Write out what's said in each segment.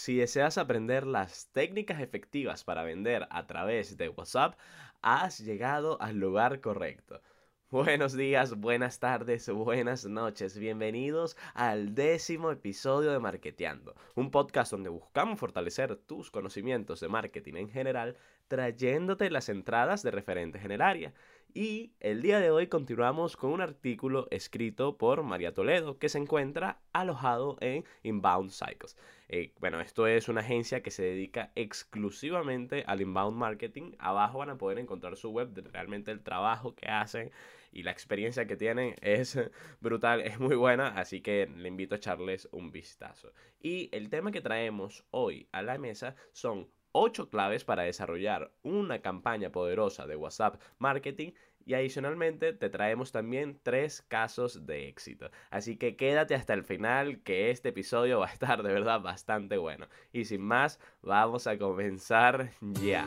Si deseas aprender las técnicas efectivas para vender a través de WhatsApp, has llegado al lugar correcto. Buenos días, buenas tardes, buenas noches. Bienvenidos al décimo episodio de Marketeando, un podcast donde buscamos fortalecer tus conocimientos de marketing en general, trayéndote las entradas de referentes en el área. Y el día de hoy continuamos con un artículo escrito por María Toledo que se encuentra alojado en Inbound Cycles. Eh, bueno, esto es una agencia que se dedica exclusivamente al inbound marketing. Abajo van a poder encontrar su web, realmente el trabajo que hacen y la experiencia que tienen es brutal, es muy buena, así que le invito a echarles un vistazo. Y el tema que traemos hoy a la mesa son 8 claves para desarrollar una campaña poderosa de WhatsApp Marketing y adicionalmente te traemos también tres casos de éxito. Así que quédate hasta el final que este episodio va a estar de verdad bastante bueno. Y sin más, vamos a comenzar ya.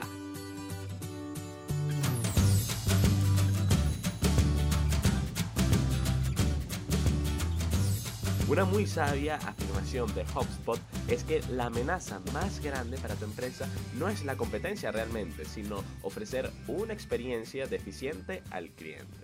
Una muy sabia afirmación de HubSpot es que la amenaza más grande para tu empresa no es la competencia realmente, sino ofrecer una experiencia deficiente al cliente.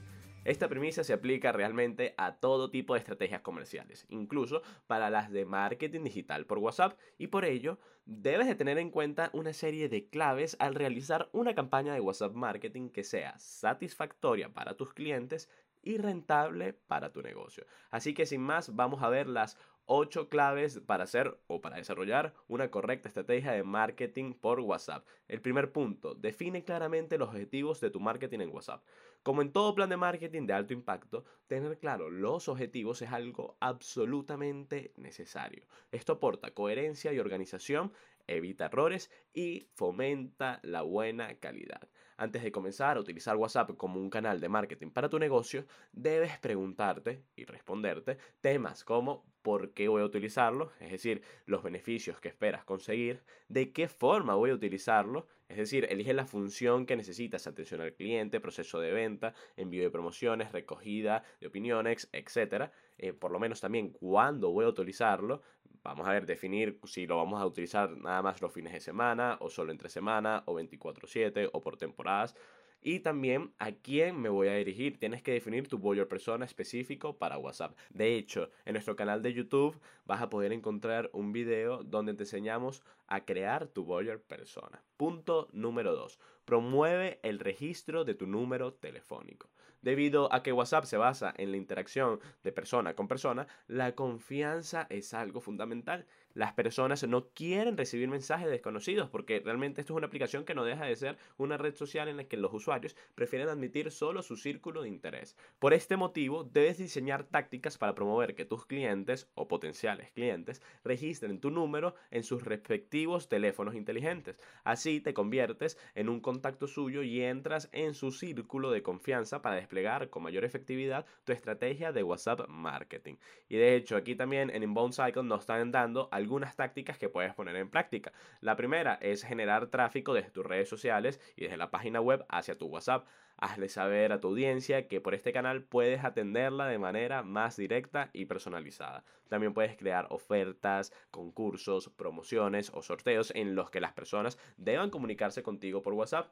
Esta premisa se aplica realmente a todo tipo de estrategias comerciales, incluso para las de marketing digital por WhatsApp, y por ello debes de tener en cuenta una serie de claves al realizar una campaña de WhatsApp marketing que sea satisfactoria para tus clientes y rentable para tu negocio. Así que sin más, vamos a ver las 8 claves para hacer o para desarrollar una correcta estrategia de marketing por WhatsApp. El primer punto, define claramente los objetivos de tu marketing en WhatsApp. Como en todo plan de marketing de alto impacto, tener claro los objetivos es algo absolutamente necesario. Esto aporta coherencia y organización, evita errores y fomenta la buena calidad. Antes de comenzar a utilizar WhatsApp como un canal de marketing para tu negocio, debes preguntarte y responderte temas como por qué voy a utilizarlo, es decir, los beneficios que esperas conseguir, de qué forma voy a utilizarlo, es decir, elige la función que necesitas, atención al cliente, proceso de venta, envío de promociones, recogida de opiniones, etc. Eh, por lo menos también cuándo voy a utilizarlo, Vamos a ver, definir si lo vamos a utilizar nada más los fines de semana, o solo entre semana, o 24/7, o por temporadas. Y también a quién me voy a dirigir. Tienes que definir tu buyer persona específico para WhatsApp. De hecho, en nuestro canal de YouTube vas a poder encontrar un video donde te enseñamos a crear tu buyer persona. Punto número 2. Promueve el registro de tu número telefónico. Debido a que WhatsApp se basa en la interacción de persona con persona, la confianza es algo fundamental. Las personas no quieren recibir mensajes desconocidos porque realmente esto es una aplicación que no deja de ser una red social en la que los usuarios prefieren admitir solo su círculo de interés. Por este motivo, debes diseñar tácticas para promover que tus clientes o potenciales clientes registren tu número en sus respectivos teléfonos inteligentes. Así te conviertes en un contacto suyo y entras en su círculo de confianza para desplegar con mayor efectividad tu estrategia de WhatsApp marketing. Y de hecho, aquí también en Inbound Cycle nos están dando algunas tácticas que puedes poner en práctica. La primera es generar tráfico desde tus redes sociales y desde la página web hacia tu WhatsApp. Hazle saber a tu audiencia que por este canal puedes atenderla de manera más directa y personalizada. También puedes crear ofertas, concursos, promociones o sorteos en los que las personas deban comunicarse contigo por WhatsApp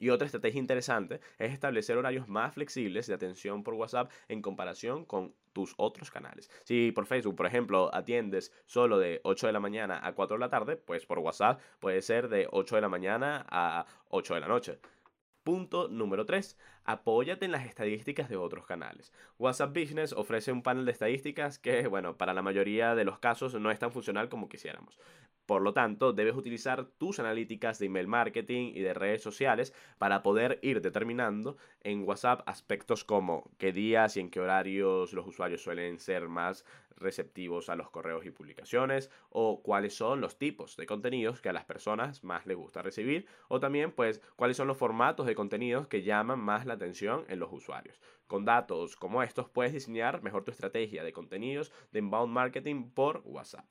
y otra estrategia interesante es establecer horarios más flexibles de atención por WhatsApp en comparación con tus otros canales. Si por Facebook, por ejemplo, atiendes solo de 8 de la mañana a 4 de la tarde, pues por WhatsApp puede ser de 8 de la mañana a 8 de la noche. Punto número 3. Apóyate en las estadísticas de otros canales. WhatsApp Business ofrece un panel de estadísticas que, bueno, para la mayoría de los casos no es tan funcional como quisiéramos. Por lo tanto, debes utilizar tus analíticas de email marketing y de redes sociales para poder ir determinando en WhatsApp aspectos como qué días y en qué horarios los usuarios suelen ser más receptivos a los correos y publicaciones o cuáles son los tipos de contenidos que a las personas más les gusta recibir o también pues cuáles son los formatos de contenidos que llaman más la atención en los usuarios. Con datos como estos puedes diseñar mejor tu estrategia de contenidos de inbound marketing por WhatsApp.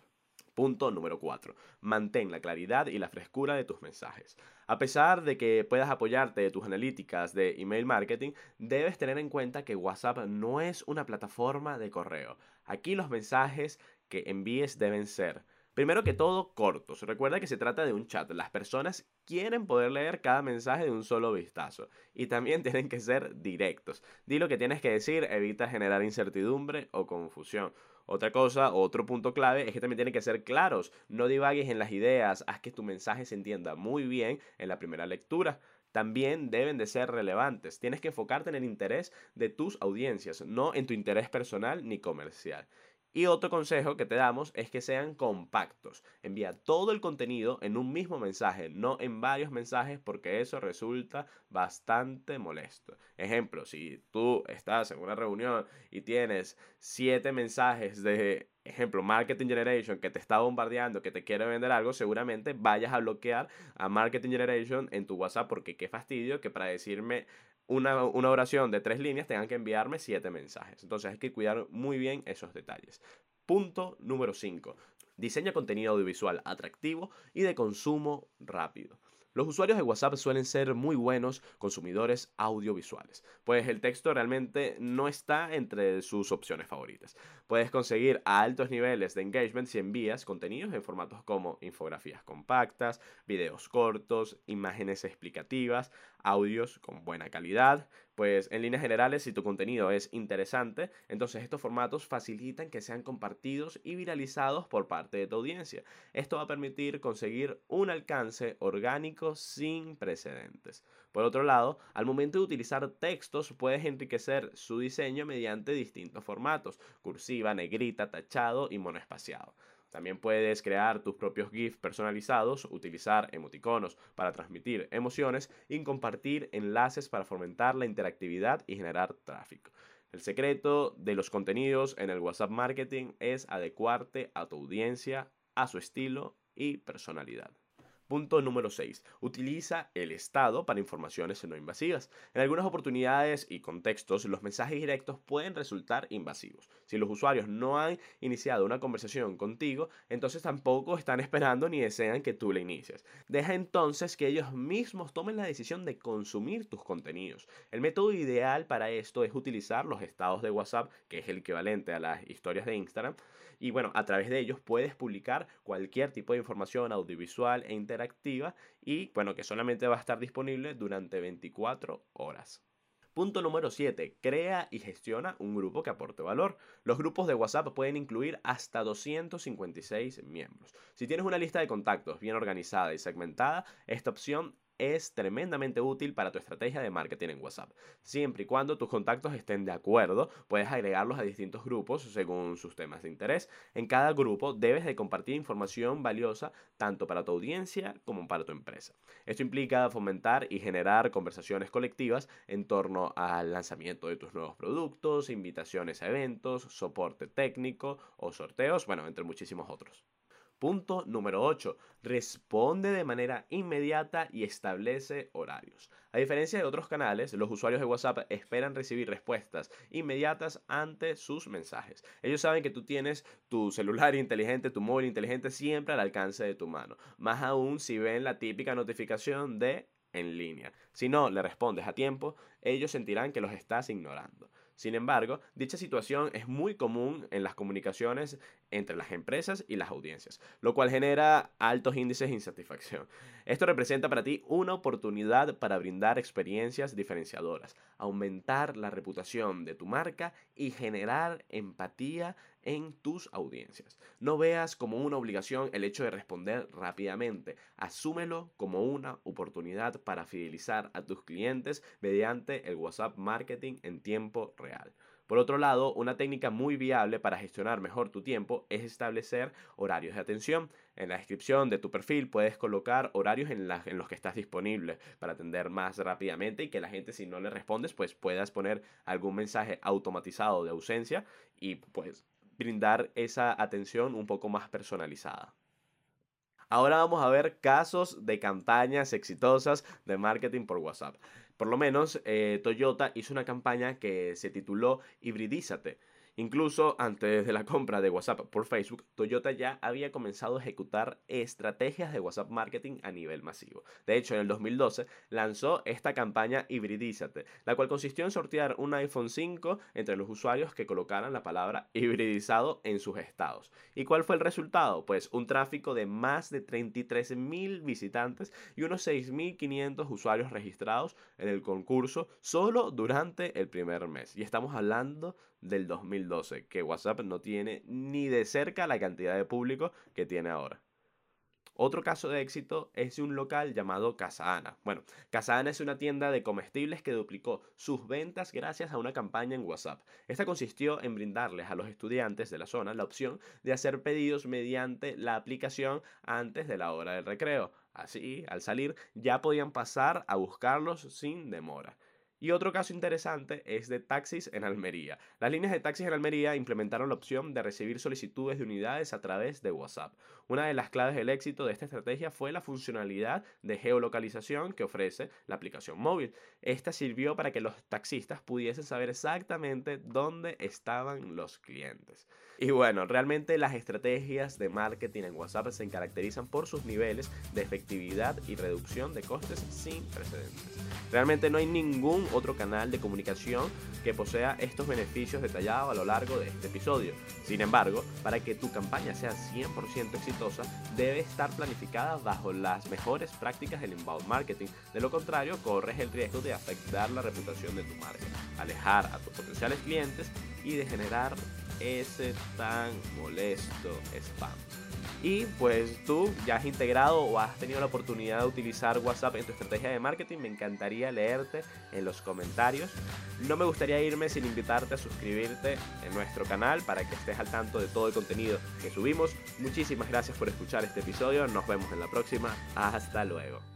Punto número 4. Mantén la claridad y la frescura de tus mensajes. A pesar de que puedas apoyarte de tus analíticas de email marketing, debes tener en cuenta que WhatsApp no es una plataforma de correo. Aquí los mensajes que envíes deben ser Primero que todo, cortos. Recuerda que se trata de un chat. Las personas quieren poder leer cada mensaje de un solo vistazo. Y también tienen que ser directos. Di lo que tienes que decir, evita generar incertidumbre o confusión. Otra cosa, otro punto clave es que también tienen que ser claros. No divagues en las ideas, haz que tu mensaje se entienda muy bien en la primera lectura también deben de ser relevantes. Tienes que enfocarte en el interés de tus audiencias, no en tu interés personal ni comercial. Y otro consejo que te damos es que sean compactos. Envía todo el contenido en un mismo mensaje, no en varios mensajes, porque eso resulta bastante molesto. Ejemplo, si tú estás en una reunión y tienes siete mensajes de ejemplo, Marketing Generation que te está bombardeando, que te quiere vender algo, seguramente vayas a bloquear a Marketing Generation en tu WhatsApp porque qué fastidio que para decirme una, oración de tres líneas tengan que enviarme siete mensajes. Entonces hay que cuidar muy bien esos detalles. Punto número 5. Diseña contenido audiovisual atractivo y de consumo rápido. Los usuarios de WhatsApp suelen ser muy buenos consumidores audiovisuales, pues el texto realmente no está entre sus opciones favoritas. Puedes conseguir altos niveles de engagement si envías contenidos en formatos como infografías compactas, videos cortos, imágenes explicativas, audios con buena calidad, pues en líneas generales si tu contenido es interesante, entonces estos formatos facilitan que sean compartidos y viralizados por parte de tu audiencia. Esto va a permitir conseguir un alcance orgánico sin precedentes. Por otro lado, al momento de utilizar textos puedes enriquecer su diseño mediante distintos formatos, cursiva, negrita, tachado y monoespaciado. También puedes crear tus propios GIFs personalizados, utilizar emoticonos para transmitir emociones y compartir enlaces para fomentar la interactividad y generar tráfico. El secreto de los contenidos en el WhatsApp Marketing es adecuarte a tu audiencia, a su estilo y personalidad. Punto número 6. Utiliza el estado para informaciones no invasivas. En algunas oportunidades y contextos, los mensajes directos pueden resultar invasivos. Si los usuarios no han iniciado una conversación contigo, entonces tampoco están esperando ni desean que tú la inicies. Deja entonces que ellos mismos tomen la decisión de consumir tus contenidos. El método ideal para esto es utilizar los estados de WhatsApp, que es el equivalente a las historias de Instagram, y bueno, a través de ellos puedes publicar cualquier tipo de información audiovisual e interactiva y bueno, que solamente va a estar disponible durante 24 horas. Punto número 7. Crea y gestiona un grupo que aporte valor. Los grupos de WhatsApp pueden incluir hasta 256 miembros. Si tienes una lista de contactos bien organizada y segmentada, esta opción es tremendamente útil para tu estrategia de marketing en WhatsApp. Siempre y cuando tus contactos estén de acuerdo, puedes agregarlos a distintos grupos según sus temas de interés. En cada grupo debes de compartir información valiosa tanto para tu audiencia como para tu empresa. Esto implica fomentar y generar conversaciones colectivas en torno al lanzamiento de tus nuevos productos, invitaciones a eventos, soporte técnico o sorteos, bueno, entre muchísimos otros. Punto número 8. Responde de manera inmediata y establece horarios. A diferencia de otros canales, los usuarios de WhatsApp esperan recibir respuestas inmediatas ante sus mensajes. Ellos saben que tú tienes tu celular inteligente, tu móvil inteligente siempre al alcance de tu mano. Más aún si ven la típica notificación de en línea. Si no le respondes a tiempo, ellos sentirán que los estás ignorando. Sin embargo, dicha situación es muy común en las comunicaciones entre las empresas y las audiencias, lo cual genera altos índices de insatisfacción. Esto representa para ti una oportunidad para brindar experiencias diferenciadoras, aumentar la reputación de tu marca y generar empatía en tus audiencias. No veas como una obligación el hecho de responder rápidamente, asúmelo como una oportunidad para fidelizar a tus clientes mediante el WhatsApp marketing en tiempo real. Por otro lado, una técnica muy viable para gestionar mejor tu tiempo es establecer horarios de atención. En la descripción de tu perfil puedes colocar horarios en, los que estás disponible para atender más rápidamente y que la gente si no le respondes pues puedas poner algún mensaje automatizado de ausencia y pues brindar esa atención un poco más personalizada. Ahora vamos a ver casos de campañas exitosas de marketing por WhatsApp. Por lo menos eh, Toyota hizo una campaña que se tituló Hibridízate Incluso antes de la compra de WhatsApp por Facebook, Toyota ya había comenzado a ejecutar estrategias de WhatsApp marketing a nivel masivo. De hecho, en el 2012 lanzó esta campaña Hibridízate, la cual consistió en sortear un iPhone 5 entre los usuarios que colocaran la palabra hibridizado en sus estados. ¿Y cuál fue el resultado? Pues un tráfico de más de 33.000 visitantes y unos 6.500 usuarios registrados en el concurso solo durante el primer mes. Y estamos hablando del 2012, que WhatsApp no tiene ni de cerca la cantidad de público que tiene ahora. Otro caso de éxito es de un local llamado Casa Ana. Bueno, Casa Ana es una tienda de comestibles que duplicó sus ventas gracias a una campaña en WhatsApp. Esta consistió en brindarles a los estudiantes de la zona la opción de hacer pedidos mediante la aplicación antes de la hora del recreo. Así, al salir, ya podían pasar a buscarlos sin demora. Y otro caso interesante es de taxis en Almería. Las líneas de taxis en Almería implementaron la opción de recibir solicitudes de unidades a través de WhatsApp. Una de las claves del éxito de esta estrategia fue la funcionalidad de geolocalización que ofrece la aplicación móvil. Esta sirvió para que los taxistas pudiesen saber exactamente dónde estaban los clientes. Y bueno, realmente las estrategias de marketing en WhatsApp se caracterizan por sus niveles de efectividad y reducción de costes sin precedentes. Realmente no hay otro canal de comunicación que posea estos beneficios detallados a lo largo de este episodio. Sin embargo, para que tu campaña sea 100% exitosa, debe estar planificada bajo las mejores prácticas del inbound marketing. De lo contrario, corres el riesgo de afectar la reputación de tu marca, alejar a tus potenciales clientes y de generar ese tan molesto spam. Y pues tú ya has integrado o has tenido la oportunidad de utilizar WhatsApp en tu estrategia de marketing, me encantaría leerte en los comentarios. No me gustaría irme sin invitarte a suscribirte en nuestro canal para que estés al tanto de todo el contenido que subimos. Muchísimas gracias por escuchar este episodio, nos vemos en la próxima, hasta luego.